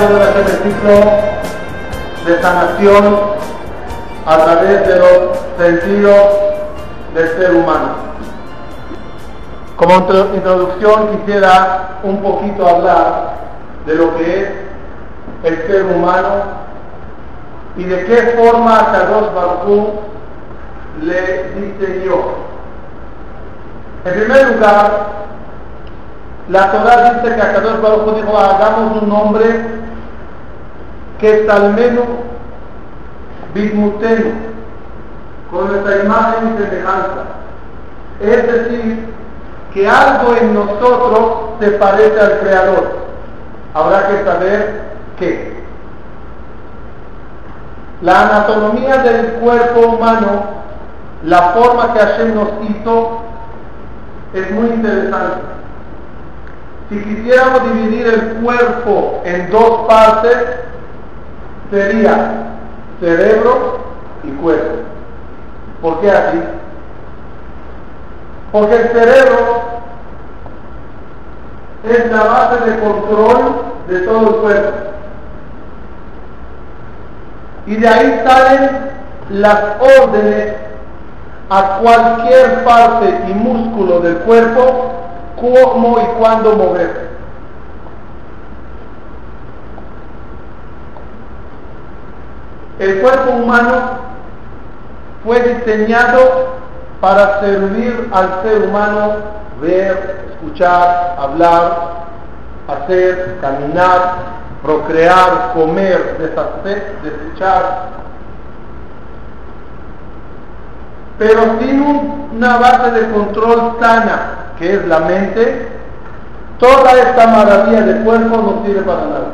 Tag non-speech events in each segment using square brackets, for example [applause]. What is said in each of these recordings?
este ciclo de sanación a través de los sentidos del ser humano. Como introducción quisiera un poquito hablar de lo que es el ser humano y de qué forma Kadosh Baruj le diseñó. En primer lugar, la Torah dice que Akadosh Baruj dijo, hagamos un hombre que menos bismutenu, con nuestra imagen y semejanza. Es decir, que algo en nosotros se parece al Creador. Habrá que saber qué. La anatomía del cuerpo humano, la forma que Hashem nos hizo, es muy interesante. Si quisiéramos dividir el cuerpo en dos partes, sería cerebro y cuerpo. ¿Por qué así? Porque el cerebro es la base de control de todo el cuerpo. Y de ahí salen las órdenes a cualquier parte y músculo del cuerpo cómo y cuándo mover. El cuerpo humano fue diseñado para servir al ser humano ver, escuchar, hablar, hacer, caminar, procrear, comer, deshacer, desechar. Pero sin una base de control sana que es la mente, toda esta maravilla del cuerpo no sirve para nada.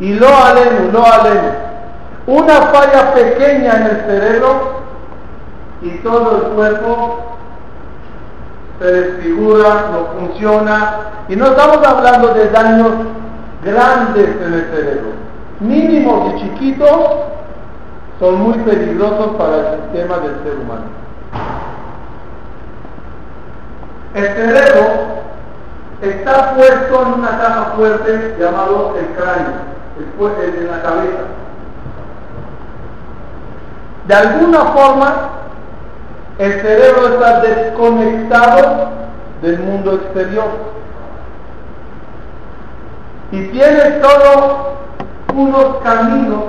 Y lo aleno, lo aleno. Una falla pequeña en el cerebro y todo el cuerpo se desfigura, no funciona. Y no estamos hablando de daños grandes en el cerebro. Mínimos y chiquitos son muy peligrosos para el sistema del ser humano. El cerebro está puesto en una caja fuerte llamado el cráneo, en la cabeza. De alguna forma, el cerebro está desconectado del mundo exterior. Y tiene solo unos caminos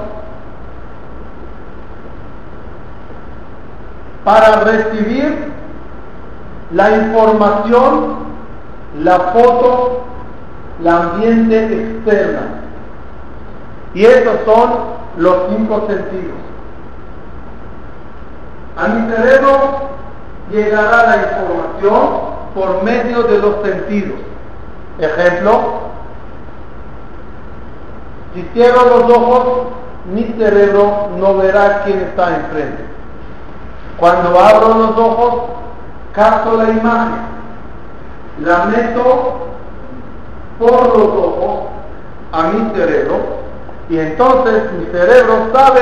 para recibir la información, la foto, la ambiente externa. Y esos son los cinco sentidos. A mi cerebro llegará la información por medio de los sentidos. Ejemplo, si cierro los ojos, mi cerebro no verá quién está enfrente. Cuando abro los ojos, capto la imagen, la meto por los ojos a mi cerebro y entonces mi cerebro sabe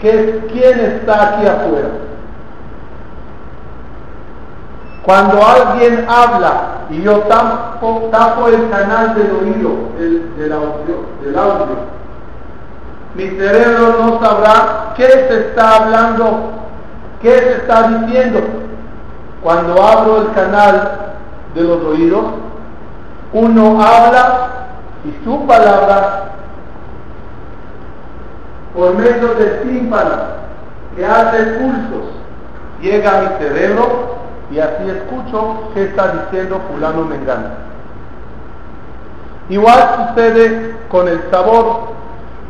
que quién está aquí afuera. Cuando alguien habla y yo tapo, el canal del oído, del, audio, del audio, mi cerebro no sabrá qué se está hablando, qué se está diciendo, cuando abro el canal de los oídos, uno habla y su palabra por medio del tímpano que hace pulsos llega a mi cerebro y así escucho qué está diciendo fulano mengano. Igual sucede con el sabor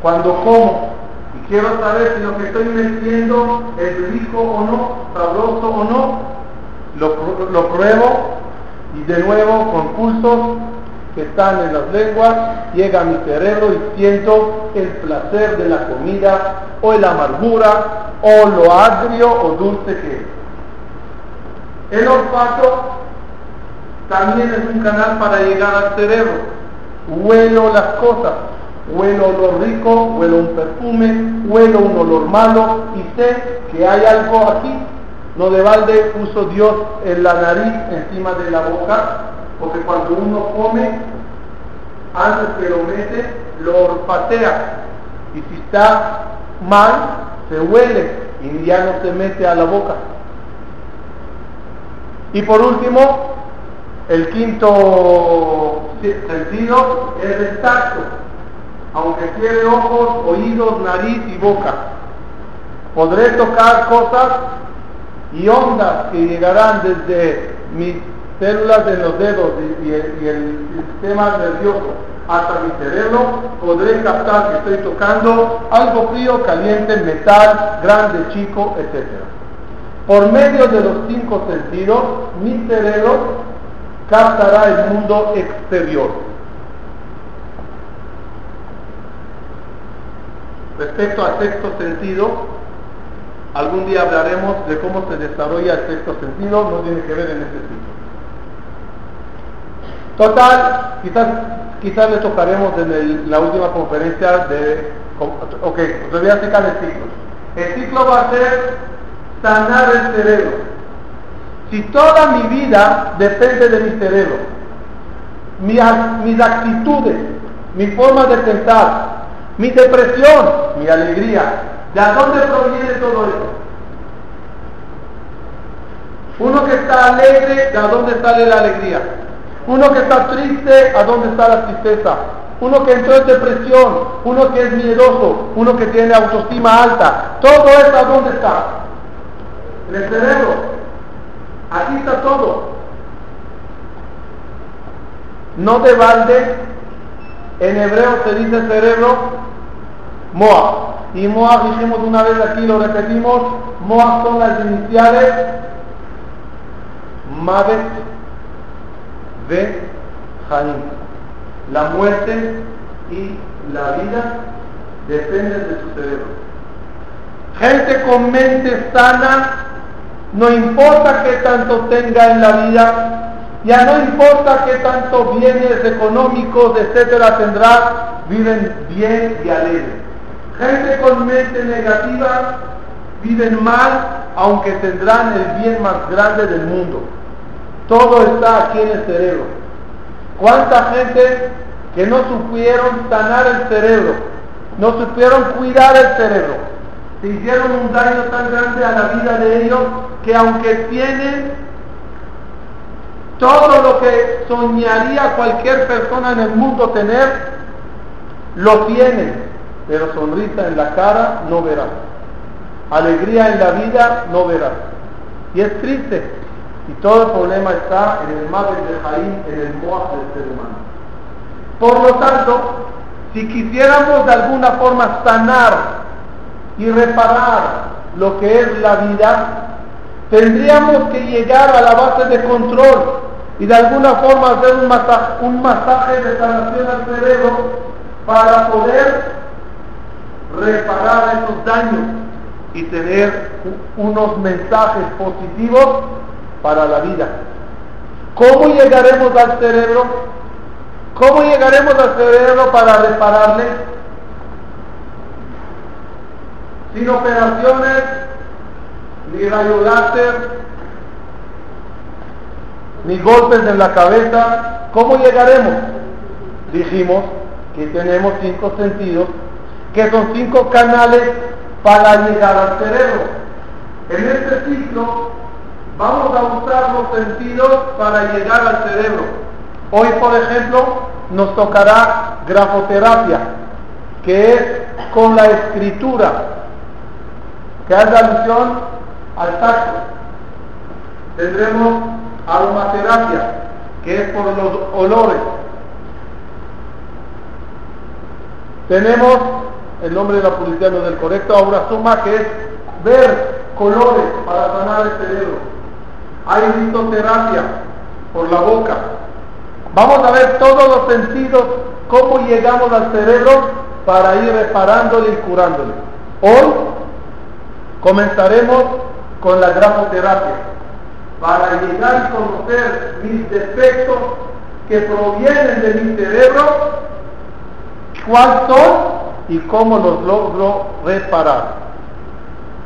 cuando como y quiero saber si lo que estoy metiendo es rico o no, sabroso o no, lo, pruebo y de nuevo con pulsos que están en las lenguas llega mi cerebro y siento el placer de la comida o la amargura o lo agrio o dulce que es. El olfato también es un canal para llegar al cerebro. Huelo las cosas, huelo lo rico, huelo un perfume, huelo un olor malo y sé que hay algo aquí no de balde puso Dios en la nariz encima de la boca, porque cuando uno come, antes que lo mete, lo olfatea. Y si está mal, se huele y ya no se mete a la boca. Y por último, el quinto sentido es el tacto, aunque tiene ojos, oídos, nariz y boca. Podré tocar cosas y ondas que llegarán desde mis células de los dedos y, el, sistema nervioso hasta mi cerebro, podré captar que estoy tocando algo frío, caliente, metal, grande, chico, etc. Por medio de los cinco sentidos, mi cerebro captará el mundo exterior. Respecto al sexto sentido, algún día hablaremos de cómo se desarrolla el sexto sentido, no tiene que ver en este sitio. Total, quizás, quizás le tocaremos en la última conferencia de... Ok, os voy a explicar el ciclo. El ciclo va a ser sanar el cerebro. Si toda mi vida depende de mi cerebro, mis actitudes, mi forma de pensar, mi depresión, mi alegría, ¿de dónde proviene todo eso? Uno que está alegre, ¿de dónde sale la alegría? Uno que está triste, ¿a dónde está la tristeza? Uno que entró en depresión, uno que es miedoso, uno que tiene autoestima alta, todo eso ¿a dónde está? El cerebro. Aquí está todo. No de balde, en hebreo se dice cerebro, Moa. Y Moa, dijimos una vez aquí, lo repetimos, Moa son las iniciales Mavet de Jaim. La muerte y la vida dependen de su cerebro. Gente con mente sana, no importa qué tanto tenga en la vida, ya no importa qué tanto bienes económicos, etcétera, tendrá, viven bien y alegres. Gente con mente negativa viven mal, aunque tendrán el bien más grande del mundo. Todo está aquí en el cerebro. ¿Cuánta gente que no supieron sanar el cerebro? No supieron cuidar el cerebro. Se hicieron un daño tan grande a la vida de ellos que aunque tienen todo lo que soñaría cualquier persona en el mundo tener, lo tienen, pero sonrisa en la cara no verás. Alegría en la vida no verás. Y es triste, y todo el problema está en el madre de Jaín, en el Moab del ser humano. Por lo tanto, si quisiéramos de alguna forma sanar y reparar lo que es la vida, tendríamos que llegar a la base de control y de alguna forma hacer un masaje, de sanación al cerebro para poder reparar esos daños y tener unos mensajes positivos para la vida. ¿Cómo llegaremos al cerebro? ¿Cómo llegaremos al cerebro para repararle? Sin operaciones, ni rayo láser, ni golpes en la cabeza. ¿Cómo llegaremos? Dijimos que tenemos cinco sentidos, que son cinco canales para llegar al cerebro. En este ciclo Vamos a usar los sentidos para llegar al cerebro. Hoy, por ejemplo, nos tocará grafoterapia, que es con la escritura, que hace alusión al tacto. Tendremos aromaterapia, que es por los olores. Tenemos el nombre de la no del correcto, ahora suma, que es ver colores para sanar el cerebro hay listoterapia por la boca. Vamos a ver todos los sentidos, cómo llegamos al cerebro para ir reparándole y curándole. Hoy comenzaremos con la grafoterapia, para llegar a conocer mis defectos que provienen de mi cerebro, cuáles son y cómo los logro reparar.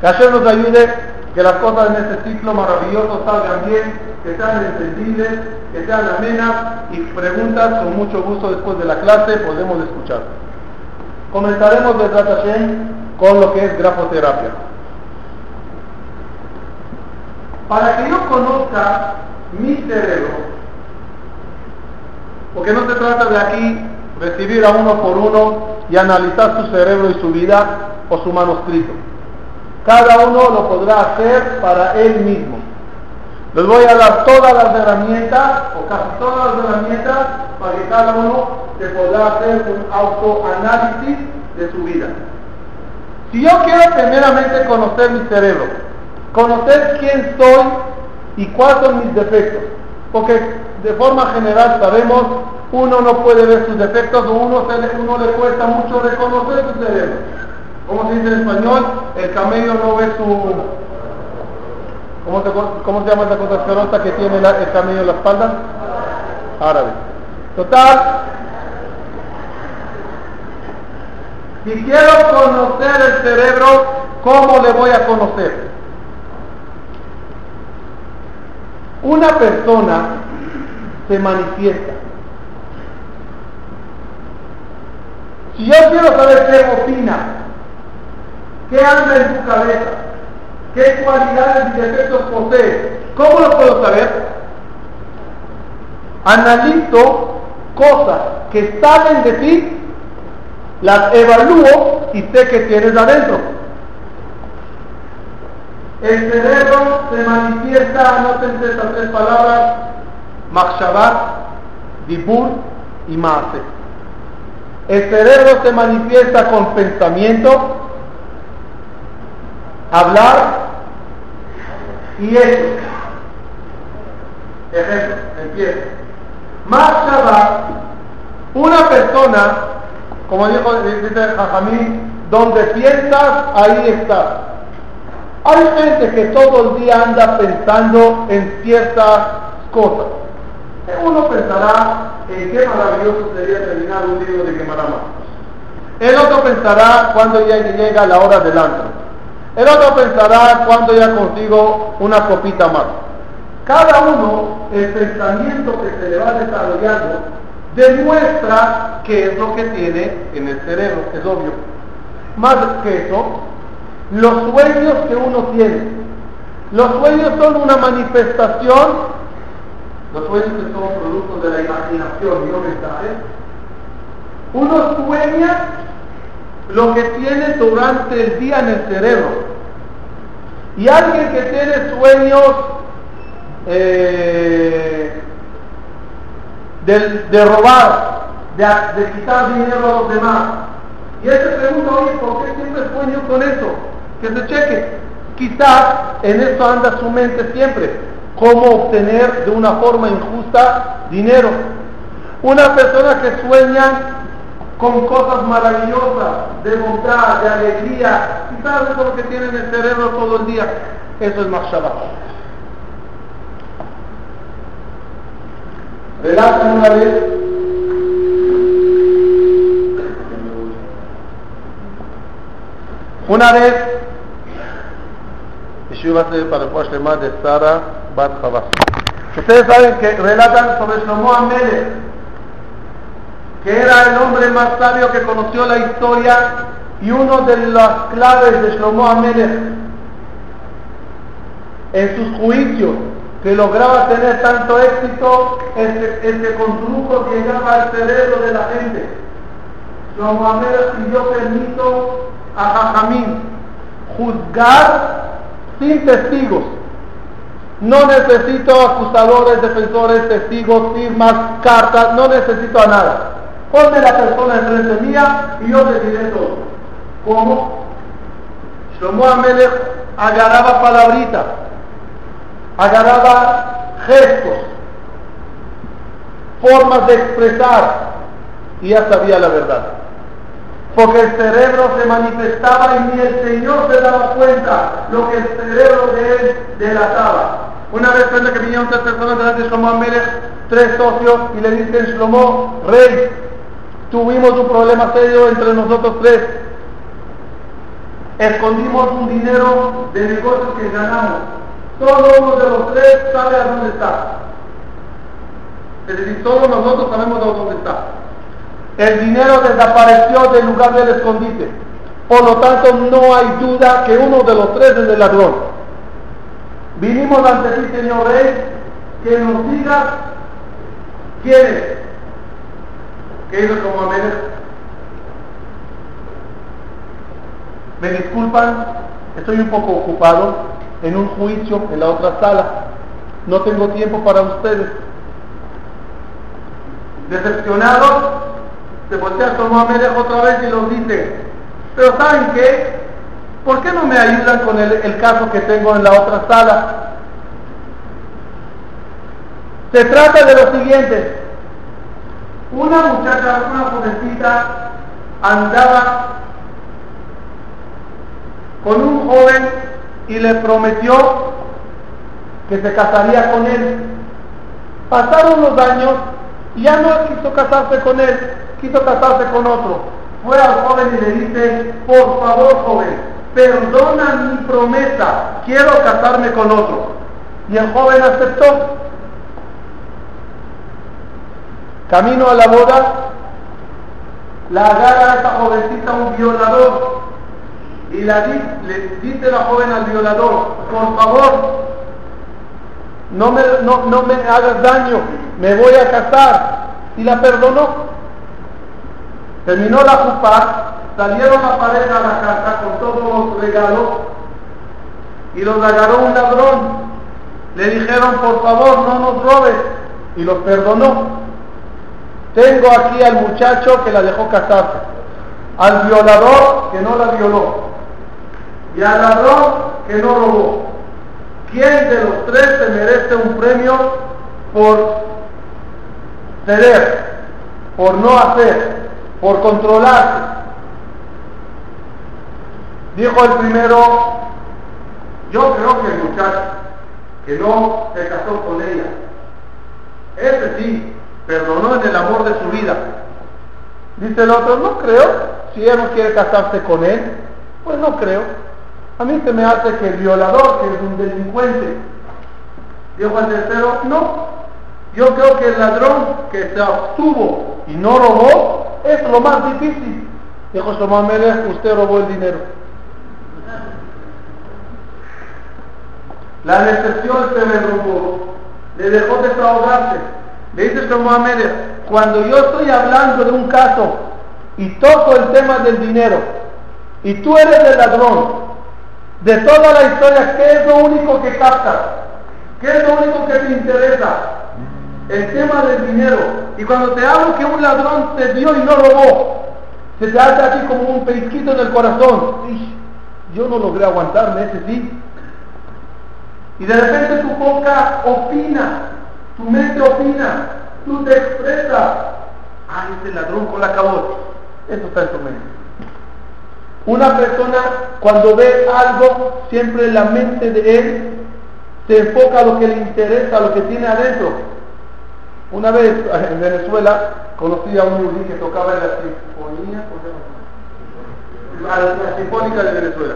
Que Hashem nos ayude que las cosas en este ciclo maravilloso salgan bien, que sean entendibles, que sean amenas y preguntas con mucho gusto después de la clase podemos escuchar. Comenzaremos de Hashem con lo que es grafoterapia. Para que yo conozca mi cerebro, porque no se trata de aquí recibir a uno por uno y analizar su cerebro y su vida o su manuscrito. Cada uno lo podrá hacer para él mismo. Les voy a dar todas las herramientas, o casi todas las herramientas, para que cada uno se pueda hacer un autoanálisis de su vida. Si yo quiero primeramente conocer mi cerebro, conocer quién soy y cuáles son mis defectos, porque de forma general sabemos, uno no puede ver sus defectos o uno, se uno le cuesta mucho reconocer su cerebro. ¿Cómo se dice en español? El camello no ve su... ¿Cómo se, cómo se llama esa cosa asquerosa que tiene el camello en la espalda? Árabe. Total, si quiero conocer el cerebro, ¿cómo le voy a conocer? Una persona se manifiesta. Si yo quiero saber qué opina, qué anda en su cabeza, qué cualidades y defectos posee, ¿cómo lo puedo saber? Analizo cosas que salen de ti, las evalúo y sé que tienes adentro. El cerebro se manifiesta, anoten estas tres palabras, Makshabat, Dibur y Maase. El cerebro se manifiesta con pensamiento, hablar y hecho. Ejemplo, empieza. Makshabat, una persona, como dijo dice Jajamín, donde piensas, ahí estás. Hay gente que todo el día anda pensando en ciertas cosas. Uno pensará en qué maravilloso sería terminar un libro de Gemara El otro pensará cuando ya llega la hora del antro. El otro pensará cuando ya consigo una copita más. Cada uno, el pensamiento que se le va desarrollando, demuestra qué es lo que tiene en el cerebro, es obvio. Más que eso, los sueños que uno tiene. Los sueños son una manifestación los sueños que son productos de la imaginación y no mensajes. Uno sueña lo que tiene durante el día en el cerebro. Y alguien que tiene sueños eh, de, robar, de, de, quitar dinero a los demás. Y él se pregunta, oye, ¿por qué siempre sueño con eso? Que se cheque. Quizás en eso anda su mente siempre cómo obtener de una forma injusta dinero. Una persona que sueña con cosas maravillosas, de bondad, de alegría, quizás eso es lo que tiene en el cerebro todo el día. Eso es Mashaba. Relatan una vez una vez para de Sara Bat Ustedes saben que relatan sobre Shlomo Amelech, que era el hombre más sabio que conoció la historia y uno de las claves de Shlomo Amelech en sus juicios, que lograba tener tanto éxito, es que, con su llegaba al cerebro de la gente. Shlomo Amelech pidió permiso a Jajamín juzgar sin testigos no necesito acusadores, defensores, testigos, firmas, cartas, no necesito a nada. Ponme la persona enfrente mía y yo le diré todo. ¿Cómo? Shlomo Amelech agarraba palabritas, agarraba gestos, formas de expresar y ya sabía la verdad. Porque el cerebro se manifestaba y ni el Señor se daba cuenta lo que el cerebro de él delataba. Una vez que vinieron tres personas delante de Shlomo Amelech, tres socios, y le dicen, Shlomo, rey, tuvimos un problema serio entre nosotros tres. Escondimos un dinero de negocios que ganamos. Solo uno de los tres sabe a dónde está. Es decir, todos nosotros sabemos a dónde está. El dinero desapareció del lugar del escondite. Por lo tanto, no hay duda que uno de los tres es el ladrón. Vinimos ante ti, Señor Rey, que nos digas quién es. ¿Qué hizo como Amélez? Me disculpan, estoy un poco ocupado en un juicio en la otra sala. No tengo tiempo para ustedes. Decepcionados, se voltea como Amélez otra vez y los dice, pero ¿saben qué? ¿Por qué no me ayudan con el, el caso que tengo en la otra sala? Se trata de lo siguiente. Una muchacha, una jovencita, andaba con un joven y le prometió que se casaría con él. Pasaron los años y ya no quiso casarse con él, quiso casarse con otro. Fue al joven y le dice, por favor joven, perdona mi promesa, quiero casarme con otro. Y el joven aceptó. Camino a la boda, la agarra a esta jovencita un violador y le dice la joven al violador, por favor, no me, no, no me hagas daño, me voy a casar. Y la perdonó. Terminó la jupa, salieron la pareja a la casa con todos los regalos y los agarró un ladrón. Le dijeron, por favor, no nos robes. Y los perdonó. Tengo aquí al muchacho que la dejó casarse, al violador que no la violó y al ladrón que no robó. ¿Quién de los tres se merece un premio por ceder, por no hacer, por controlarse? Dijo el primero, yo creo que el muchacho que no se casó con ella, ese sí, perdonó en el amor de su vida. Dice el otro, no creo, si ella no quiere casarse con él, pues no creo. A mí se me hace que el violador, que es un delincuente, dijo el tercero, no, yo creo que el ladrón que se obtuvo y no robó es lo más difícil. Dijo Shlomo usted robó el dinero. La decepción se me robó, le dejó desahogarse. Le dice Shlomo cuando yo estoy hablando de un caso y toco el tema del dinero y tú eres el ladrón, de toda la historia, ¿qué es lo único que captas? ¿Qué es lo único que te interesa? El tema del dinero. Y cuando te hablo que un ladrón te dio y no robó, se te hace así como un pellizquito en el corazón. yo no logré aguantarme, ese sí. Y de repente tu boca opina, tu mente opina, tú te expresas. Ah, ese ladrón con la cabot. Eso está en tu mente. Una persona cuando ve algo, siempre la mente de él se enfoca a lo que le interesa, a lo que tiene adentro. Una vez en Venezuela conocí a un yudí que tocaba en la sinfonía, la sinfónica de Venezuela.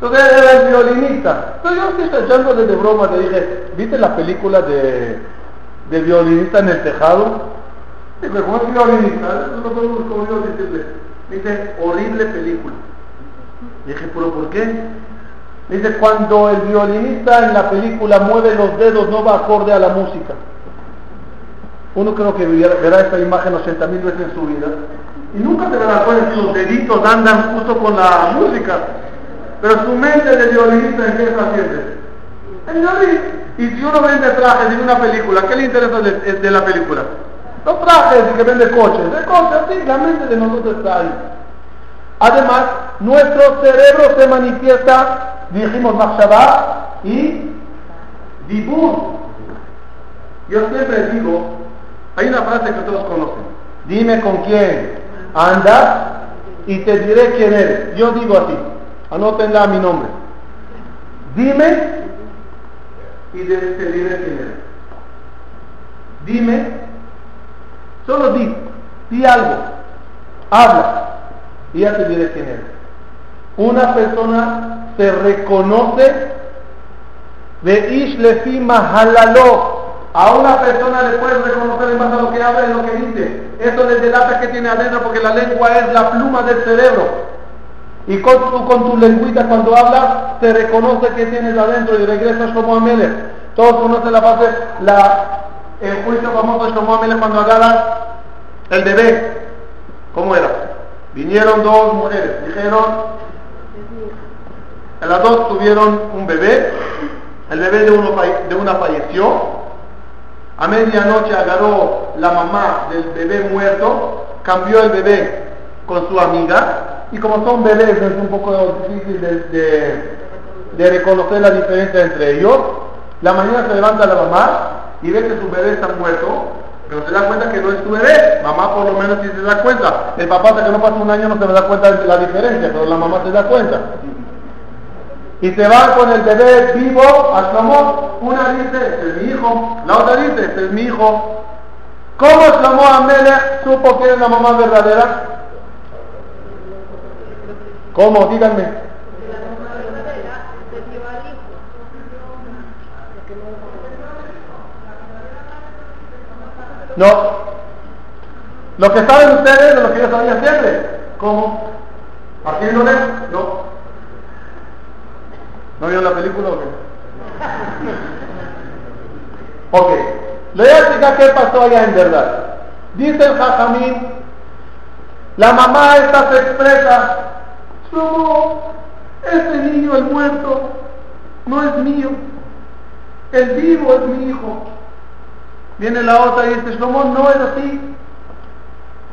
Entonces era el violinista. Entonces yo estoy echándole de broma, le dije, ¿viste la película de, de violinista en el tejado? Dice, ¿cómo es violinista? No como yo decirle. Dice, horrible película. Dije, ¿pero por qué? Dice, cuando el violinista en la película mueve los dedos no va acorde a la música. Uno creo que verá esta imagen 80 mil veces en su vida y nunca se dará cuenta que los deditos andan justo con la música. Pero su mente de violinista en qué haciendo? En violín. Y si uno vende trajes en una película, ¿qué le interesa de, la película? Los trajes y que vende coches. De coches, sí, la mente de nosotros está ahí. Además, nuestro cerebro se manifiesta, dijimos Machshavah y Dibur. Yo siempre digo, hay una frase que todos conocen, dime con quién andas y te diré quién eres. Yo digo así, anótenla a mi nombre. Dime y te diré quién eres. Dime, solo di, di algo, habla y ya te diré quién eres. Una persona se reconoce de Ish Lefi Mahalalo. A una persona le puedes reconocer en base a lo que habla y lo que dice. Eso le delata que tiene adentro porque la lengua es la pluma del cerebro. Y con tu, con tu lengüita cuando hablas, te reconoce que tienes adentro y regresas como Amelech. Todos conocen la base, la, el juicio famoso de Shlomo cuando agarra el bebé. ¿Cómo era? Vinieron dos mujeres, dijeron, las dos tuvieron un bebé, el bebé de, uno, de una falleció, a medianoche agarró la mamá del bebé muerto, cambió el bebé con su amiga, y como son bebés es un poco difícil de, reconocer la diferencia entre ellos. La mañana se levanta la mamá y ve que su bebé está muerto, pero se da cuenta que no es su bebé. Mamá por lo menos sí se da cuenta. El papá hasta que no pasa un año no se da cuenta de la diferencia, pero la mamá se da cuenta. Y se va con el bebé vivo al. Una dice, este es mi hijo. La otra dice, este es mi hijo. ¿Cómo Shlomo Amelech supo que es la mamá verdadera? ¿Cómo? Díganme. No. Lo que saben ustedes de lo que yo sabía siempre. ¿Cómo? ¿Partiéndole? No. ¿No vieron la película o qué? ok. Le voy a explicar qué pasó allá en verdad. Dice el Jajamín, la mamá esta se expresa Shlomo, ese niño, el muerto, no es mío. El vivo es mi hijo. Viene la otra y dice, Shlomo, no es así.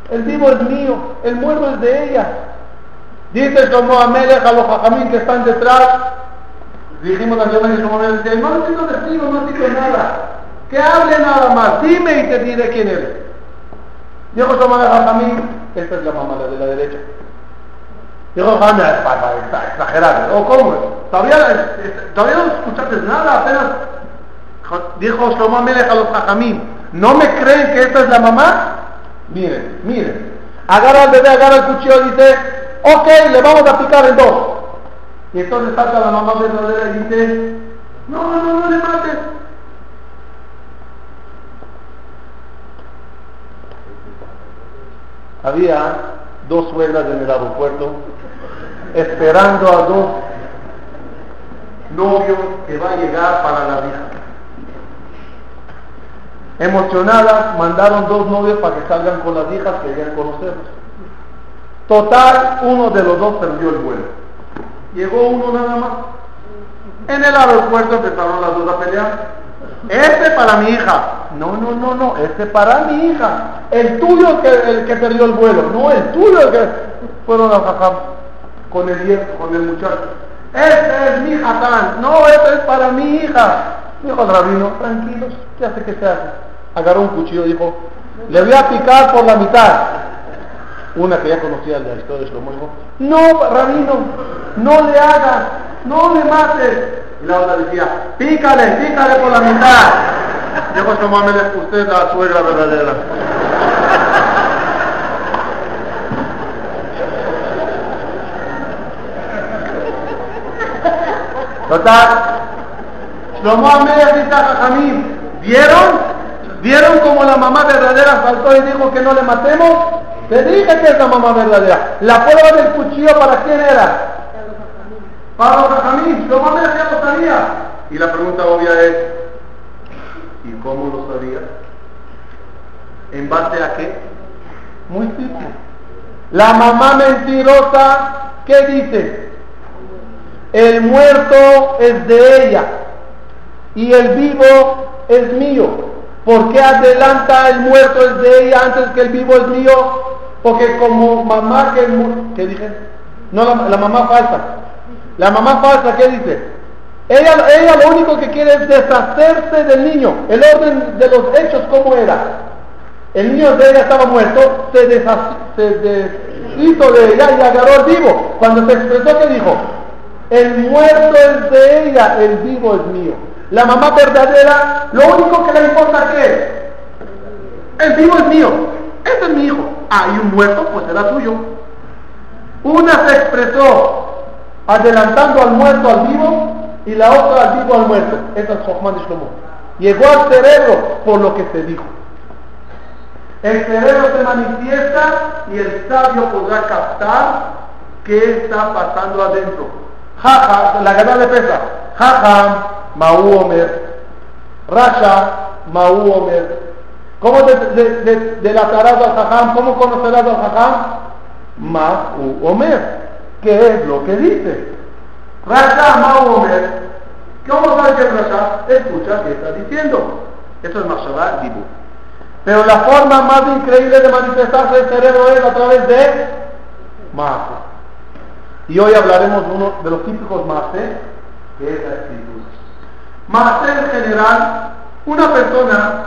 El vivo es mío, el muerto es de ella. Dice Shlomo Amelech a los jajamín que están detrás. Dijimos a Shlomo Shlomo decía, no necesito testigo, no necesito nada. Que hable nada más, dime y te diré quién eres. Dijo Shlomo Jajamín, esta es la mamá de la derecha. Dijo Juan, está exagerado. ¿O cómo? Todavía, todavía no escuchaste nada, apenas dijo Shlomo Melech a los Jajamín, ¿no me creen que esta es la mamá? Miren, miren. Agarra al bebé, agarra el cuchillo y dice, ok, le vamos a picar en dos. Y entonces salta la mamá verdadera y dice, no, no, no le mates. Había dos suegras en el aeropuerto esperando a dos novios que va a llegar para la hija. Emocionadas, mandaron dos novios para que salgan con las hijas que querían conocerlos. Total, uno de los dos perdió el vuelo. Llegó uno nada más. En el aeropuerto empezaron las dos a pelear. Este para mi hija. No, no, no, no. Este para mi hija. El tuyo que, el que perdió el vuelo. No, el tuyo es que fueron a bajar con el, con el muchacho. Este es mi jatán. No, este es para mi hija. Dijo el rabino, tranquilos, ¿qué hace que se hace? Agarró un cuchillo y dijo, le voy a picar por la mitad. Una que ya conocía la historia de Shlomo dijo, no, rabino, no le hagas, no le mates. Y la otra decía, pícale, pícale por la mitad. Dijo Shlomo usted la suegra verdadera. Total, Shlomo Amelech dice a ¿vieron? ¿Vieron como la mamá verdadera saltó y dijo que no le matemos? Te dije que es la mamá verdadera. La prueba del cuchillo para quién era? Para los Jajamín. Shlomo Amelech ya lo sabía. Y la pregunta obvia es, ¿y cómo lo sabía? ¿En base a qué? Muy simple. La mamá mentirosa, ¿qué dice? El muerto es de ella y el vivo es mío. ¿Por qué adelanta el muerto es de ella antes que el vivo es mío? Porque como mamá que... ¿Qué dije? No, la, mamá falsa. La mamá falsa, ¿qué dice? Ella, ella lo único que quiere es deshacerse del niño. El orden de los hechos, ¿cómo era? El niño de ella estaba muerto, se, deshizo de ella y agarró al vivo. Cuando se expresó, ¿qué dijo? El muerto es de ella, el vivo es mío. La mamá verdadera, lo único que le importa es, el vivo es mío, este es mi hijo. Ah, y un muerto, pues será tuyo. Una se expresó adelantando al muerto al vivo y la otra al vivo al muerto. Esa es Shlomo. Llegó al cerebro por lo que se dijo. El cerebro se manifiesta y el sabio podrá captar qué está pasando adentro. Jaja, la gana de pesa. Jaja, Maú Omer. Rasha, Maú Omer. ¿Cómo de, de, de, al Jajam? ¿Cómo conocerás al Jajam? Maú Omer. ¿Qué es lo que dice? Rasha, Maú Omer. ¿Cómo sabes que es Rasha? Escucha qué está diciendo. Esto es Mashallah Dibu. Pero la forma más increíble de manifestarse el cerebro es a través de Mase. Y hoy hablaremos de uno de los típicos Mase, que es la escritura. Mase en general, una persona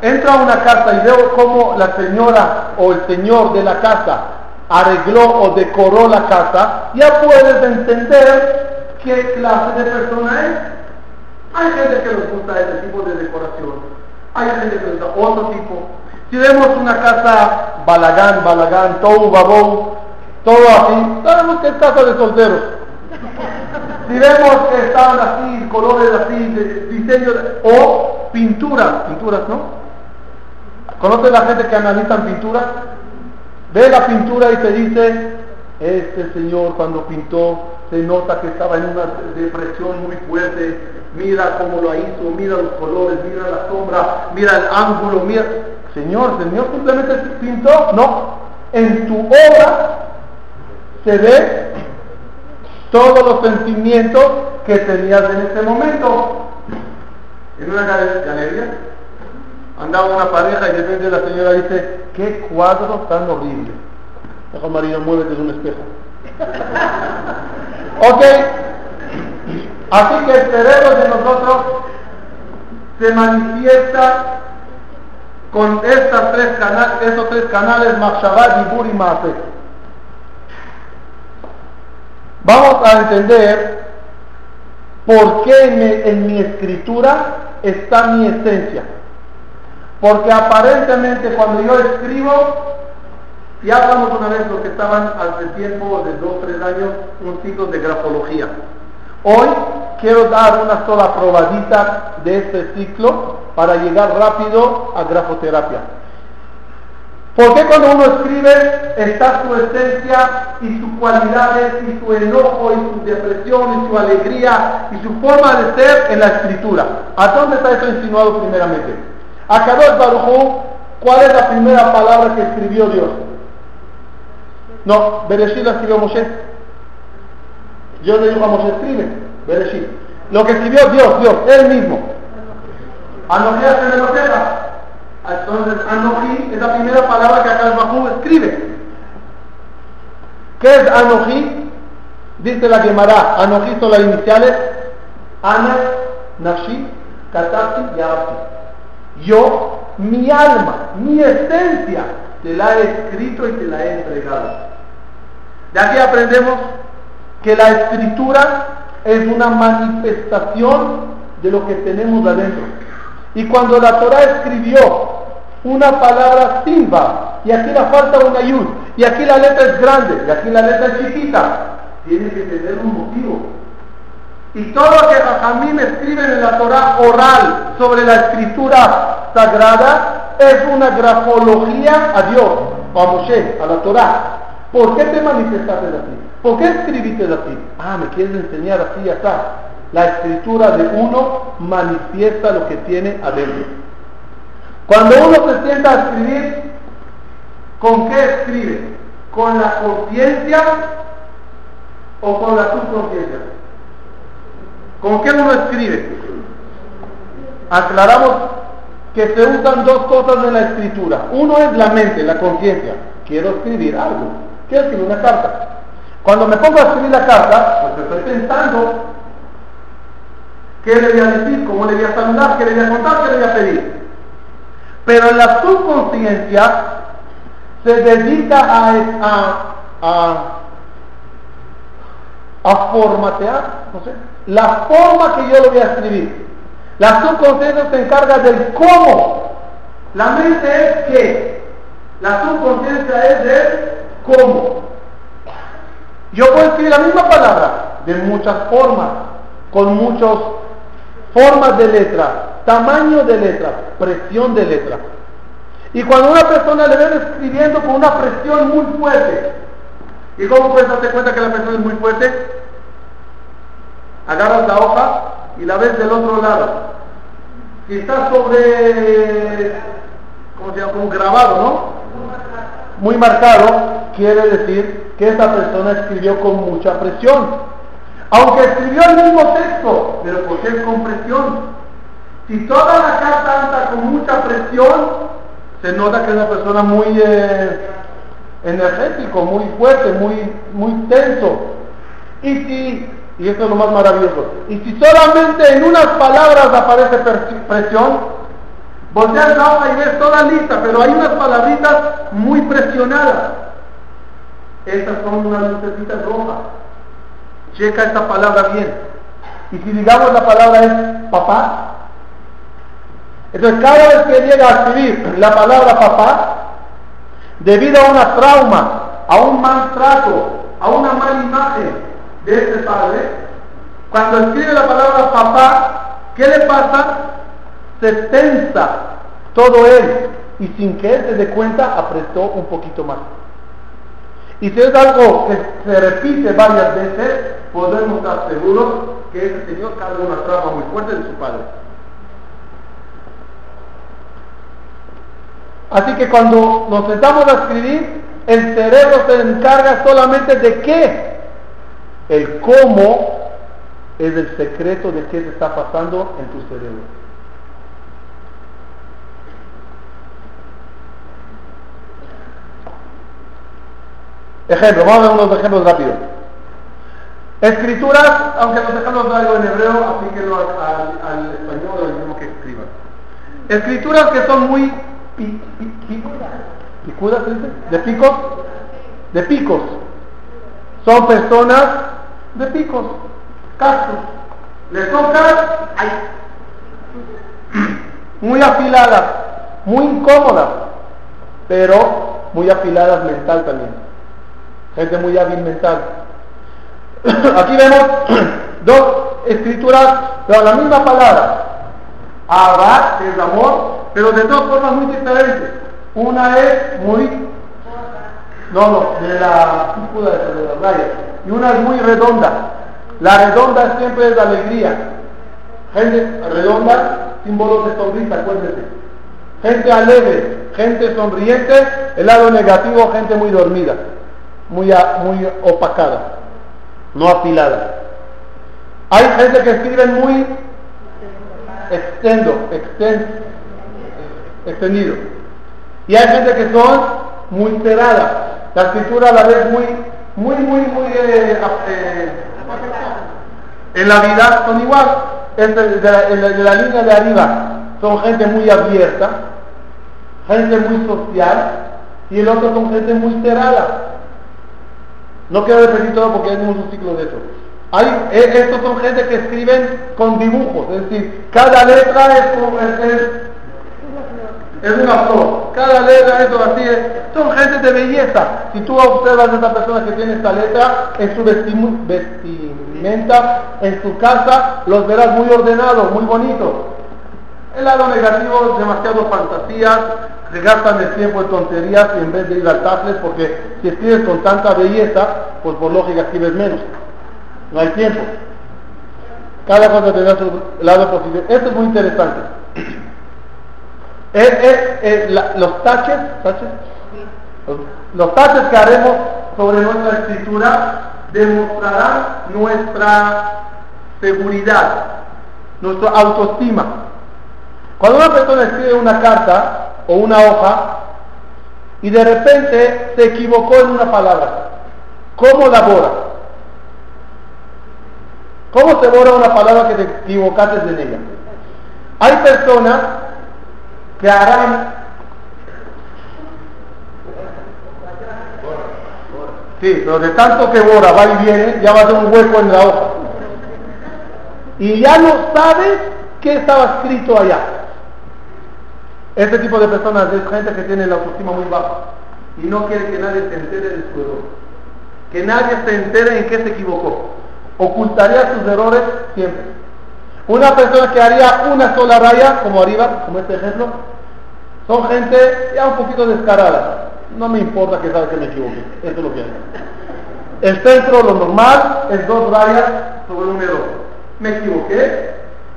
entra a una casa y veo cómo la señora o el señor de la casa arregló o decoró la casa, ya puedes entender qué clase de persona es. Hay gente que les gusta ese tipo de decoración hay gente que usa otro tipo. Si vemos una casa balagán, balagán, todo babón, todo así, sabemos que es casa de solteros. Si vemos que están así, colores así, diseños, o pinturas, pinturas, ¿no? ¿Conoce la gente que analizan pinturas? Ve la pintura y te dice, este señor cuando pintó se nota que estaba en una depresión muy fuerte, mira cómo lo hizo, mira los colores, mira la sombra, mira el ángulo, mira... Señor, Señor simplemente pintó, no, en tu obra se ve todos los sentimientos que tenías en ese momento. En una galería andaba una pareja y de repente la señora dice, qué cuadro tan horrible. Dijo María, muévete de un espejo. [laughs] ok, Así que el cerebro de nosotros se manifiesta con estas tres canales, estos tres canales, y Maase. Vamos a entender por qué en mi, escritura está mi esencia. Porque aparentemente cuando yo escribo, ya hablamos una vez los que estaban hace tiempo de dos tres años, un ciclo de grafología. Hoy quiero dar una sola probadita de este ciclo para llegar rápido a grafoterapia. Porque cuando uno escribe está su esencia y sus cualidades y su enojo y su depresión y su alegría y su forma de ser en la escritura? ¿A dónde está eso insinuado primeramente? A Kadosh Baruj ¿cuál es la primera palabra que escribió Dios? No, Bereshit la escribió Moshe. Dios le dijo a Moshe, escribe, Bereshit. Lo que escribió Dios, Dios, Él mismo. Anoji hace Entonces, Anoji es la primera palabra que acá el Bajú escribe. ¿Qué es Anoji? Dice la Gemara, Anoji son las iniciales Ana, Nashi, Katati y Yo, mi alma, mi esencia, te la he escrito y te la he entregado. De aquí aprendemos que la escritura es una manifestación de lo que tenemos adentro. Y cuando la Torah escribió una palabra simba, y aquí la falta una yud, y aquí la letra es grande, y aquí la letra es chiquita, tiene que tener un motivo. Y todo lo que me escriben en la Torah oral sobre la escritura sagrada es una grafología a Dios, a Moshe, a la Torah. ¿Por qué te manifestaste así? ¿Por qué escribiste así? Ah, me quieres enseñar así y acá. La escritura de uno manifiesta lo que tiene adentro. Cuando uno se sienta a escribir, ¿con qué escribe? ¿Con la conciencia o con la subconsciencia? ¿Con qué uno escribe? Aclaramos que se usan dos cosas en la escritura. Uno es la mente, la conciencia. Quiero escribir algo quiero escribir una carta. Cuando me pongo a escribir la carta, pues estoy pensando qué le voy a decir, cómo le voy a saludar, qué le voy a contar, qué le voy a pedir. Pero la subconsciencia se dedica a, a, a, formatear, no sé, la forma que yo le voy a escribir. La subconsciencia se encarga del cómo. La mente es que, la subconsciencia es del ¿Cómo? Yo puedo escribir la misma palabra de muchas formas, con muchas formas de letra, tamaño de letra, presión de letra. Y cuando una persona le ven escribiendo con una presión muy fuerte, ¿y cómo puedes darte cuenta que la presión es muy fuerte? Agarras la hoja y la ves del otro lado. Si está sobre, ¿cómo se llama? Como grabado, ¿no? Muy marcado, quiere decir que esa persona escribió con mucha presión. Aunque escribió el mismo texto, pero ¿por qué es con presión? Si toda la carta anda con mucha presión, se nota que es una persona muy eh, muy fuerte, muy, muy tenso. Y si, y esto es lo más maravilloso, y si solamente en unas palabras aparece presión, volteas la hoja y ves toda lista, pero hay unas palabritas muy presionadas. Estas son unas lucecitas rojas. Checa esta palabra bien. Y si digamos la palabra es papá, entonces cada vez que llega a escribir la palabra papá, debido a una trauma, a un maltrato, a una mala imagen de ese padre, cuando escribe la palabra papá, ¿qué le pasa? Se tensa todo él y sin que él se dé cuenta apretó un poquito más. Y si es algo que se repite varias veces, podemos estar seguros que ese señor carga una trauma muy fuerte de su padre. Así que cuando nos sentamos a escribir, el cerebro se encarga solamente de qué. El cómo es el secreto de qué se está pasando en tu cerebro. Ejemplo, vamos a ver unos ejemplos rápidos. Escrituras, aunque los ejemplos traigo en hebreo, aplíquenlo al, al, al español o el mismo que escriban. Escrituras que son muy picudas, de picos, de picos. Son personas de picos, cascos. Le tocan, muy afiladas, muy incómodas, pero muy afiladas mental también gente muy hábil mental. [clears throat] Aquí vemos [clears throat] dos escrituras, pero la misma palabra. Abad es amor, pero de dos formas muy diferentes. Una es muy, no, no, de la de las rayas, y una es muy redonda. La redonda siempre es la alegría. Gente redonda, símbolo de sonrisa, acuérdense. Gente alegre, gente sonriente, el lado negativo, gente muy dormida muy, muy opacada, no afilada. Hay gente que escribe muy extendo, extendido. Y hay gente que son muy cerradas. La escritura a la vez muy, muy, muy, muy eh, eh, en la vida son igual. En la línea de arriba son gente muy abierta, gente muy social, y el otro son gente muy cerrada. No quiero repetir todo porque tenemos un ciclo de eso. Eh, estos son gente que escriben con dibujos, es decir, cada letra es, es, es una flor, cada letra es así, son gente de belleza. Si tú observas a esta persona que tiene esta letra en su vestimenta, en su casa, los verás muy ordenados, muy bonitos. El lado negativo es demasiado fantasías, se gastan el tiempo en tonterías en vez de ir al tablet, porque si escribes con tanta belleza, pues por lógica escribes menos. No hay tiempo. Cada cosa tendrá su lado positivo. Esto es muy interesante. los taches, los, taches que haremos sobre nuestra escritura demostrarán nuestra seguridad, nuestra autoestima. Cuando una persona escribe una carta, o una hoja y de repente se equivocó en una palabra. ¿Cómo la borra? ¿Cómo se borra una palabra que te equivocaste en ella? Hay personas que harán... Sí, pero de tanto que borra, va y viene, ya va a ser un hueco en la hoja. Y ya no sabes qué estaba escrito allá. Este tipo de personas es gente que tiene la autoestima muy baja y no quiere que nadie se entere de su error. Que nadie se entere en qué se equivocó. Ocultaría sus errores siempre. Una persona que haría una sola raya, como arriba, como este ejemplo, Son gente ya un poquito descarada. No me importa que sabe que me equivoqué. Eso es lo que hay. El centro, lo normal, es dos rayas sobre un error. Me equivoqué,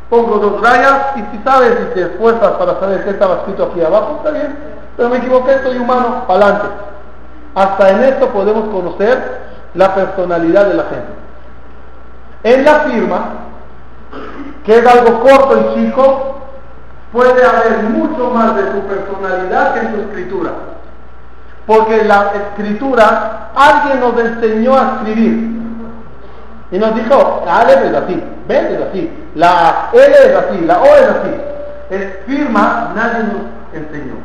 pongo dos rayas y si sabes y te esfuerzas para saber qué estaba escrito aquí abajo, está bien. Pero me equivoqué, soy humano, para adelante. Hasta en esto podemos conocer la personalidad de la gente. En la firma, que es algo corto y chico, puede haber mucho más de tu personalidad que en tu escritura. Porque la escritura, alguien nos enseñó a escribir. Y nos dijo, la Ale es así, B es así, la L es así, la O es así. Es firma, nadie nos enseñó.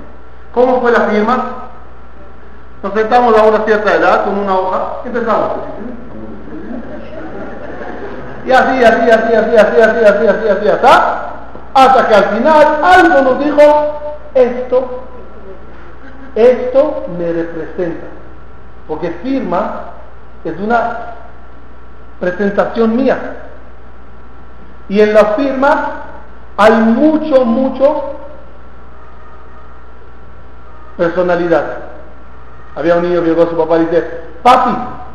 ¿Cómo fue la firma? Nos sentamos a una cierta edad con una hoja, empezamos. Y así, así, así, así, así, así, así, así, así, hasta, hasta que al final algo nos dijo, esto esto me representa, porque firma es una presentación mía. Y en la firma hay mucho, mucho personalidad. Había un niño que llegó a su papá y dice, papi,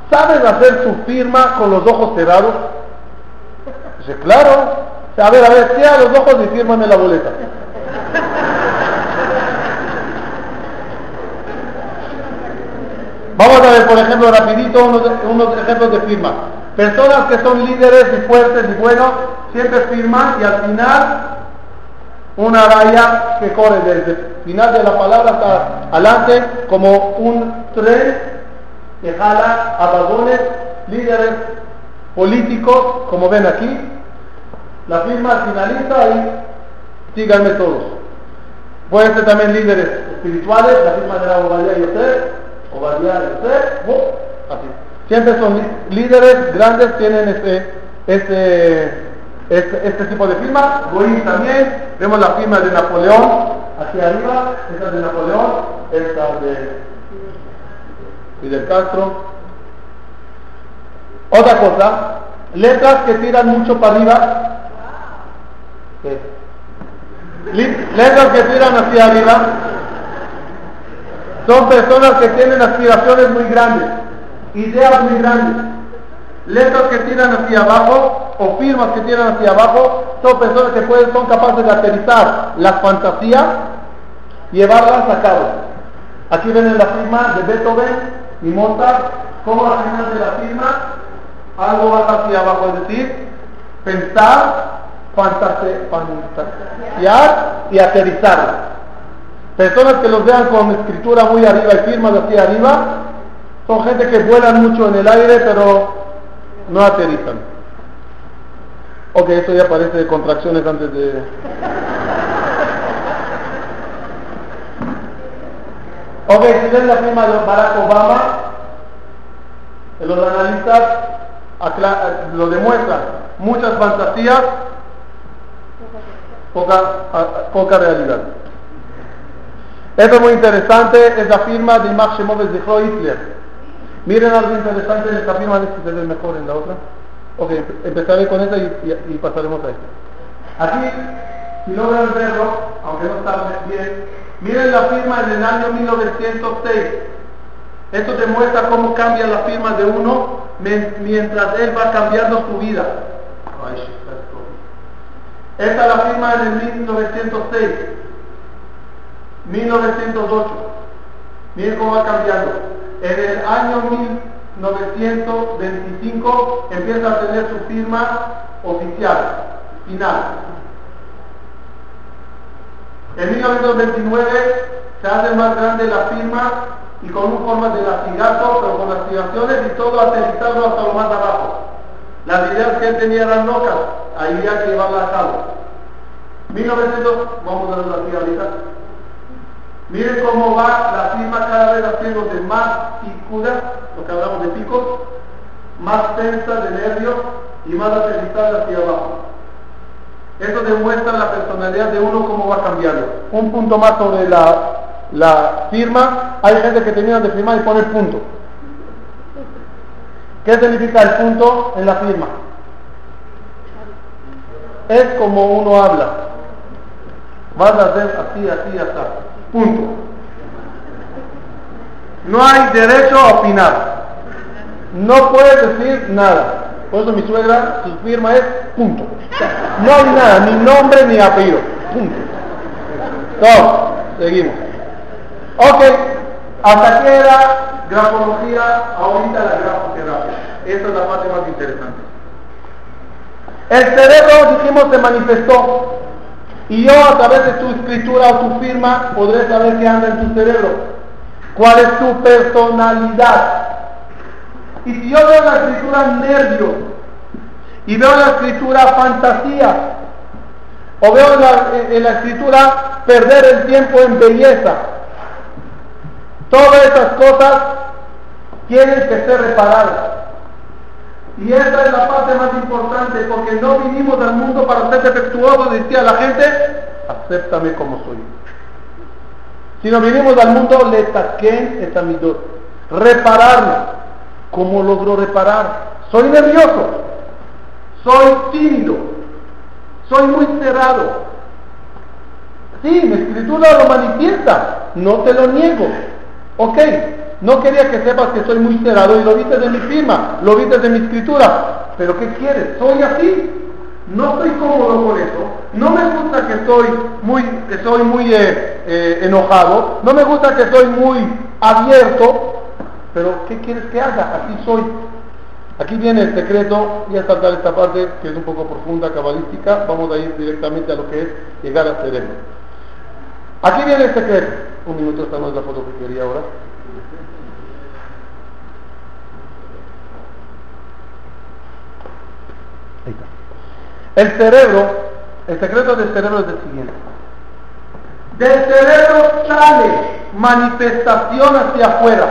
¿sabes hacer su firma con los ojos cerrados? Dice, claro. A ver, a ver, cierra los ojos y fírmame la boleta. Vamos a ver, por ejemplo, rapidito unos, ejemplos de firma. Personas que son líderes y fuertes y buenos, siempre firman y al final una raya que corre desde el final de la palabra hasta adelante como un tren que jala a vagones, líderes políticos, como ven aquí. La firma finaliza y síganme todos. Pueden ser también líderes espirituales, la firma de la abogacía y usted así. Siempre son líderes grandes, tienen este, este, este, tipo de firma. Goín también, vemos la firma de Napoleón, aquí arriba, esta de Napoleón, esta de Fidel Castro. Otra cosa, letras que tiran mucho para arriba. Letras que tiran hacia arriba son personas que tienen aspiraciones muy grandes, ideas muy grandes. Letras que tiran hacia abajo o firmas que tiran hacia abajo son personas que pueden, son capaces de aterrizar las fantasías llevarlas a cabo. Aquí ven la firma de Beethoven y Mozart, como al final de la firma algo va hacia abajo, es decir, pensar, fantasear y aterrizar. Personas que los vean con escritura muy arriba y firmas así arriba, son gente que vuelan mucho en el aire, pero no aterrizan. Ok, esto ya parece de contracciones antes de... Ok, si ven la firma de Barack Obama, los analistas lo demuestran. Muchas fantasías, poca, poca realidad. Esto es muy interesante, es la firma de Shemoves de Hitler. Miren algo interesante en esta firma, a ver si se ve mejor en la otra. Ok, empezaré con esta y, pasaremos a esta. Aquí, si logran verlo, aunque no está bien, miren la firma en el año 1906. Esto demuestra cómo cambia la firma de uno mientras él va cambiando su vida. Esta es la firma en el 1906. 1908. Miren cómo va cambiando. En el año 1925 empieza a tener su firma oficial, final. En 1929 se hace más grande la firma y con un forma de latigazo, pero con aspiraciones y todo aterrizado hasta lo más abajo. Las ideas que él tenía eran locas, ahí había que llevarlas a cabo. 1900, vamos a ver la ahorita. Miren cómo va la firma cada vez haciéndose más picuda, lo que hablamos de picos, más tensa de nervios y más aterrizada hacia abajo. Esto demuestra la personalidad de uno cómo va cambiando. Un punto más sobre la, firma. Hay gente que termina de firmar y pone el punto. ¿Qué significa el punto en la firma? Es como uno habla. Vas a hacer así, así, así. Punto. No hay derecho a opinar. No puedes decir nada. Por eso mi suegra, su firma es punto. No hay nada, ni nombre ni apellido. Punto. Todo. Seguimos. Ok. Hasta aquí era grafología, ahorita la grafoterapia. Esa es la parte más interesante. El cerebro, dijimos, se manifestó. Y yo a través de tu escritura o tu firma podré saber qué anda en tu cerebro. ¿Cuál es tu personalidad? Y si yo veo la escritura nervio y veo la escritura fantasía, o veo la, en la escritura perder el tiempo en belleza, todas esas cosas tienen que ser reparadas. Y esa es la parte más importante, porque no vinimos al mundo para ser defectuosos, decía la gente, acéptame como soy. Sino vinimos al mundo, le taquen esta midot, repararlo. ¿Cómo logro reparar? Soy nervioso, soy tímido, soy muy cerrado. Sí, mi escritura lo manifiesta, no te lo niego. Ok, no quería que sepas que soy muy cerrado y lo viste de mi firma, lo viste de mi escritura. Pero ¿qué quieres? Soy así. No estoy cómodo con eso. No me gusta que soy muy, que soy muy eh, eh, enojado. No me gusta que soy muy abierto. Pero ¿qué quieres que haga? Así soy. Aquí viene el secreto, y a saltar esta parte que es un poco profunda, cabalística, vamos a ir directamente a lo que es llegar al cerebro. Aquí viene el secreto. Un minuto, esta no es la foto que quería ahora. El cerebro, el secreto del cerebro es el siguiente. Del cerebro sale manifestación hacia afuera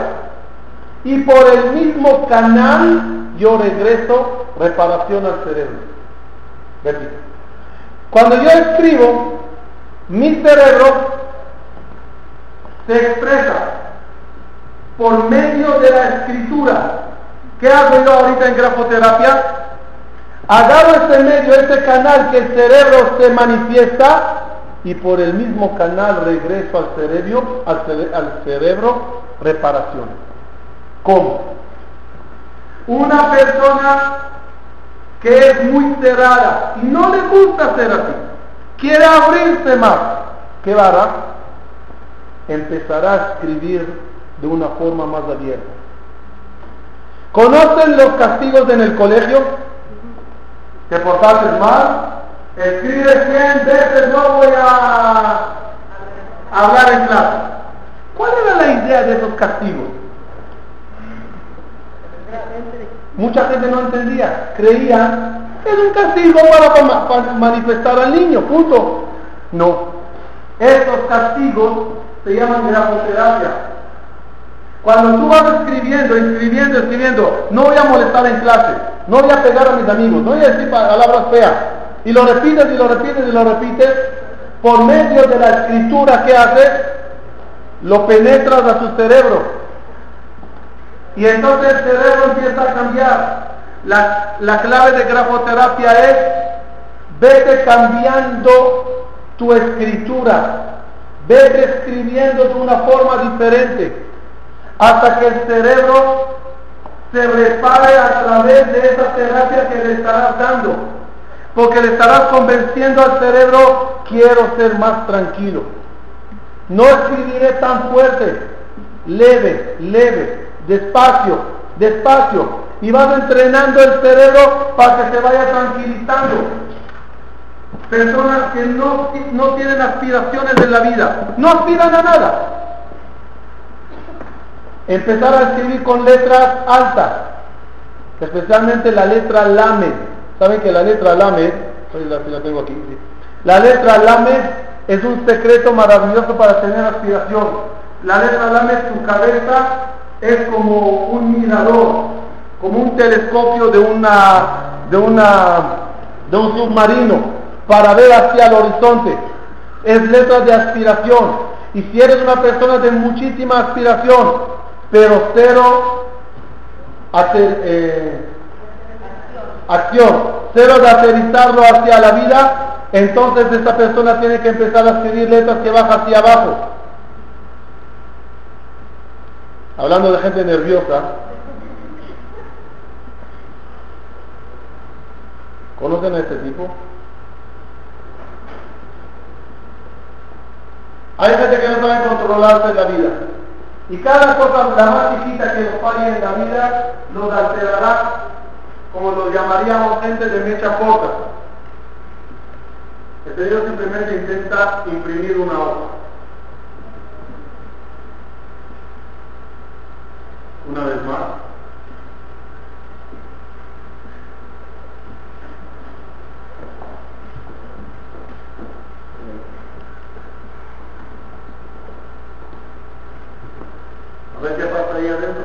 y por el mismo canal yo regreso reparación al cerebro. Cuando yo escribo, mi cerebro se expresa por medio de la escritura. ¿Qué hago yo ahorita en grafoterapia? Agarro este medio, este canal que el cerebro se manifiesta y por el mismo canal regreso al cerebro, al, cerebro reparación. ¿Cómo? Una persona que es muy cerrada y no le gusta ser así, quiere abrirse más, ¿qué hará? Empezará a escribir de una forma más abierta. ¿Conocen los castigos en el colegio? Te portaste mal, escribe 100 veces no voy a hablar en clase. ¿Cuál era la idea de esos castigos? Mucha gente no entendía, creía, es un castigo para, manifestar al niño, punto. No, estos castigos se llaman grafoterapia. Cuando tú vas escribiendo, escribiendo, escribiendo, no voy a molestar en clase, no voy a pegar a mis amigos, no voy a decir palabras feas. Y lo repites y lo repites y lo repites. Por medio de la escritura que haces, lo penetras a tu cerebro. Y entonces el cerebro empieza a cambiar. La, la clave de grafoterapia es, vete cambiando tu escritura. Vete escribiendo de una forma diferente. Hasta que el cerebro se repare a través de esa terapia que le estarás dando. Porque le estarás convenciendo al cerebro, quiero ser más tranquilo. No escribiré tan fuerte, leve, leve, despacio, despacio. Y vas entrenando el cerebro para que se vaya tranquilizando. Personas que no, no tienen aspiraciones en la vida, no aspiran a nada Empezar a escribir con letras altas, especialmente la letra Lamed. ¿Saben que la letra Lamed, la, letra Lamed es un secreto maravilloso para tener aspiración. La letra Lamed, su cabeza es como un mirador, como un telescopio de una, de una, de un submarino para ver hacia el horizonte. Es letra de aspiración. Y si eres una persona de muchísima aspiración, pero cero eh, acción, cero de aterrizarlo hacia la vida, entonces esta persona tiene que empezar a escribir letras que bajan hacia abajo. Hablando de gente nerviosa, ¿conocen a este tipo? Hay gente que no sabe controlarse en la vida. Y cada cosa, la más chiquita que nos falle en la vida, nos alterará, como lo llamaríamos gente de mecha corta. El Señor simplemente intenta imprimir una hoja. Una vez más. A ver qué pasa ahí adentro.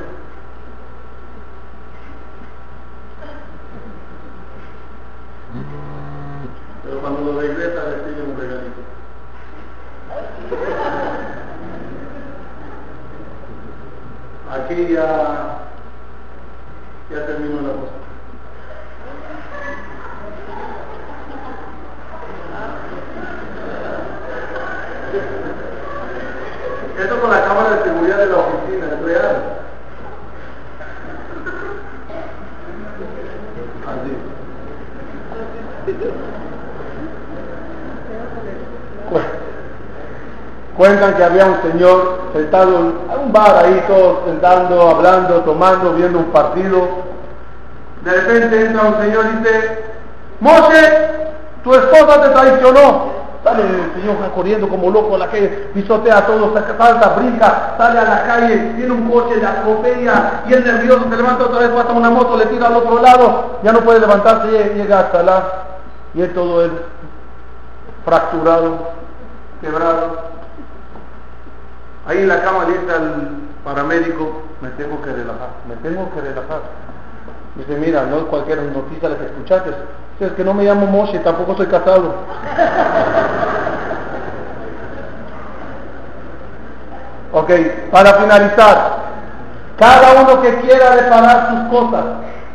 Pero cuando lo regresa le pide un regalito. Aquí ya, ya terminó la cosa. Esto con la cámara de seguridad de la oficina, es real. Así. Cu- Cuentan que había un señor sentado en un bar ahí, todos sentando, hablando, tomando, viendo un partido. De repente entra un señor y dice, Moshe, tu esposa te traicionó. Sale el señor corriendo como loco a la calle, pisotea a todos, salta, brinca, sale a la calle, viene un coche, le atropella y el nervioso se levanta otra vez, pasa una moto, le tira al otro lado, ya no puede levantarse, llega- hasta la y es todo él fracturado, quebrado. Ahí en la cama le dice al paramédico, me tengo que relajar, me tengo que relajar. Dice, mira, no es cualquier noticia la que escuchaste. Es que no me llamo Moshe, tampoco soy casado. ok, para finalizar, cada uno que quiera reparar sus cosas,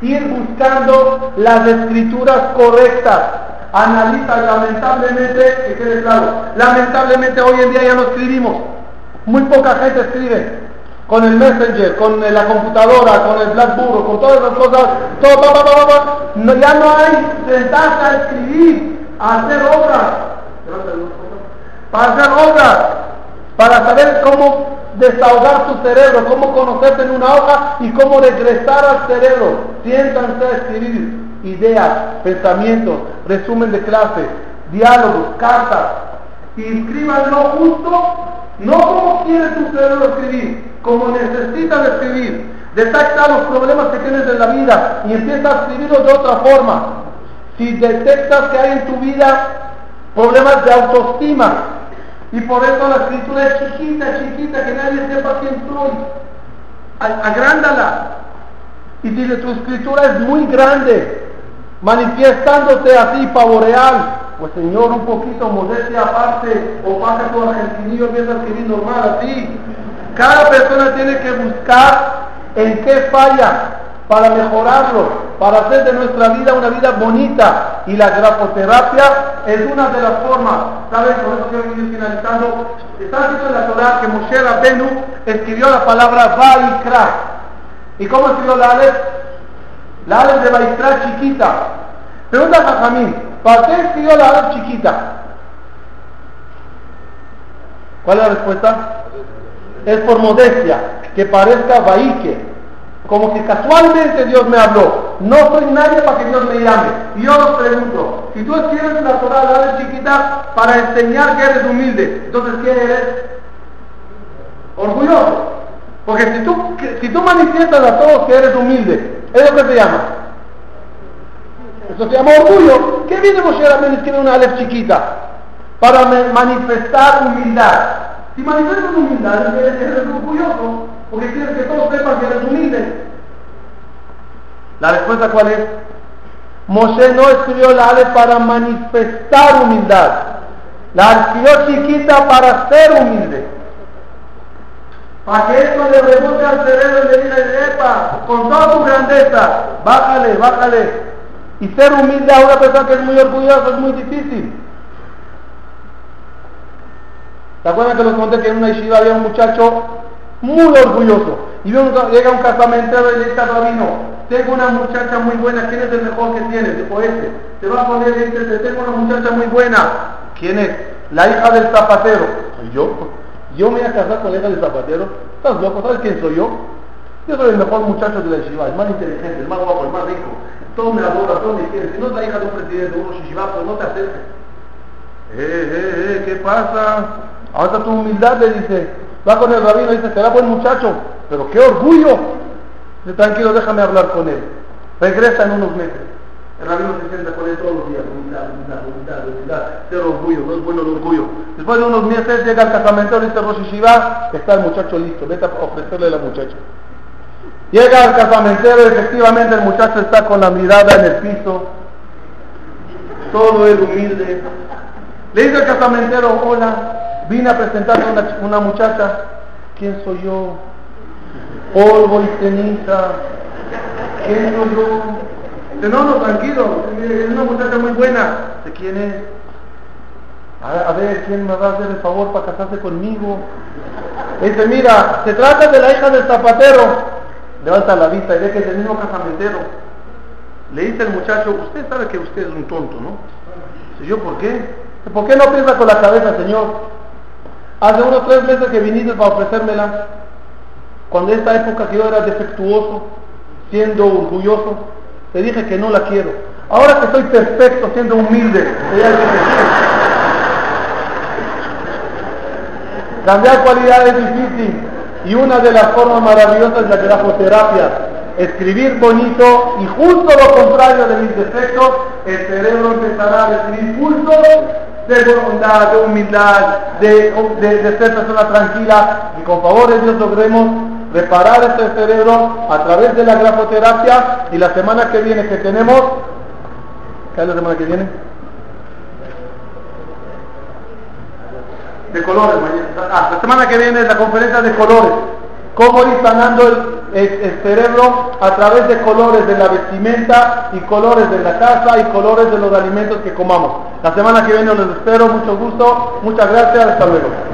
ir buscando las escrituras correctas, analiza lamentablemente, que quede claro, lamentablemente hoy en día ya no escribimos, muy poca gente escribe, con el Messenger, con la computadora, con el Blackboard, con todas esas cosas, todo, ya no hay sentarse a escribir, a hacer obras, para hacer obras, para saber cómo desahogar tu cerebro, cómo conocerte en una hoja y cómo regresar al cerebro. Siéntanse a escribir ideas, pensamientos, resumen de clase, diálogos, cartas, y escríbanlo justo, no como quiere tu cerebro escribir, como necesitas escribir. Detecta los problemas que tienes en la vida y empieza a escribirlos de otra forma. Si detectas que hay en tu vida problemas de autoestima, y por eso la escritura es chiquita, chiquita, que nadie sepa quién soy. Agrándala. Y si tu escritura es muy grande, manifestándose así, pavoreal, pues Señor, un poquito modestia aparte, o pasa tu argentinillo, a escribir normal, así. Cada persona tiene que buscar en qué falla para mejorarlo, para hacer de nuestra vida una vida bonita. Y la grafoterapia es una de las formas. ¿Saben? Por eso quiero ir finalizando. Está escrito en la Torah que Moshe Rabbenu escribió la palabra Vaikra. ¿Y cómo escribió la Aleph? La Aleph de Vaikra chiquita. Pregunta a Jamín, ¿para qué escribió la Aleph chiquita? ¿Cuál es la respuesta? Es por modestia, que parezca Vaike. Como que casualmente Dios me habló. No soy nadie para que Dios me llame. Y yo os pregunto, si tú escribes la Torah, la Aleph chiquita, para enseñar que eres humilde, entonces ¿qué eres? Orgulloso. Porque si tú, si tú manifiestas a todos que eres humilde, ¿es lo que se llama? Eso se llama orgullo. ¿Qué viene Moshe Rabbeinu escribe una Aleph chiquita? Para manifestar humildad. Si manifiestas humildad, eres, eres orgulloso, porque quieres que todos sepan que eres humilde. La respuesta cuál es? Moshe no escribió la Aleph para manifestar humildad. La escribió chiquita para ser humilde. Para que esto le rebote al cerebro y le diga, epa, con toda tu grandeza, bájale, bájale. Y ser humilde a una persona que es muy orgullosa es muy difícil. ¿Te acuerdas que les conté que en una yeshiva había un muchacho muy orgulloso? Y llega un casamentero y le dice al tengo una muchacha muy buena, ¿quién es el mejor que tienes? Dijo este, te va a poner este, tengo una muchacha muy buena. ¿Quién es? La hija del zapatero. ¿Y yo? ¿Yo me voy a casar con la hija del zapatero? ¿Estás loco? ¿Sabes quién soy yo? Yo soy el mejor muchacho de la yeshiva, el más inteligente, el más guapo, el más rico. Adora, todo me quiere. Si no es la hija de un presidente, uno yeshiva, pues no te acerques. Eh, eh, eh, ¿qué pasa? Ahora tu humildad le dice, va con el rabino y dice, será buen muchacho, pero qué orgullo. Dice, tranquilo, déjame hablar con él. Regresa en unos meses. El rabino se sienta con él todos los días, humildad, humildad, humildad, humildad, ser orgullo, no es bueno el orgullo. Después de unos meses llega el casamento, dice Rosh Shiva, está el muchacho listo, vete a ofrecerle a la muchacha. Llega al casamentero y efectivamente el muchacho está con la mirada en el piso, todo el humilde. Le dice al casamentero, hola, vine a presentarle a una, una muchacha. ¿Quién soy yo? Polvo y ceniza. ¿Quién soy yo? Dice, no, no, tranquilo, es una muchacha muy buena. ¿De quién es? A, a ver, ¿quién me va a hacer el favor para casarse conmigo? Dice, mira, se trata de la hija del zapatero levanta la vista y ve que es el mismo casamentero. Le dice el muchacho, usted sabe que usted es un tonto, ¿no? Dice, ¿yo por qué? ¿Por qué no piensa con la cabeza, señor? Hace unos tres meses que viniste para ofrecérmela, cuando esta época que yo era defectuoso, siendo orgulloso, te dije que no la quiero. Ahora que soy perfecto, siendo humilde, cambiar cualidades es difícil. Y una de las formas maravillosas es la grafoterapia. Escribir bonito y justo lo contrario de mis defectos, el cerebro empezará a recibir pulsos de bondad, de humildad, de, de, ser persona tranquila y con favor de Dios logremos reparar este cerebro a través de la grafoterapia y la semana que viene que tenemos, ¿qué es la semana que viene? De colores. Ah, la semana que viene es la conferencia de colores. Cómo ir sanando el, cerebro a través de colores de la vestimenta y colores de la casa y colores de los alimentos que comamos. La semana que viene los espero, mucho gusto, muchas gracias, hasta luego.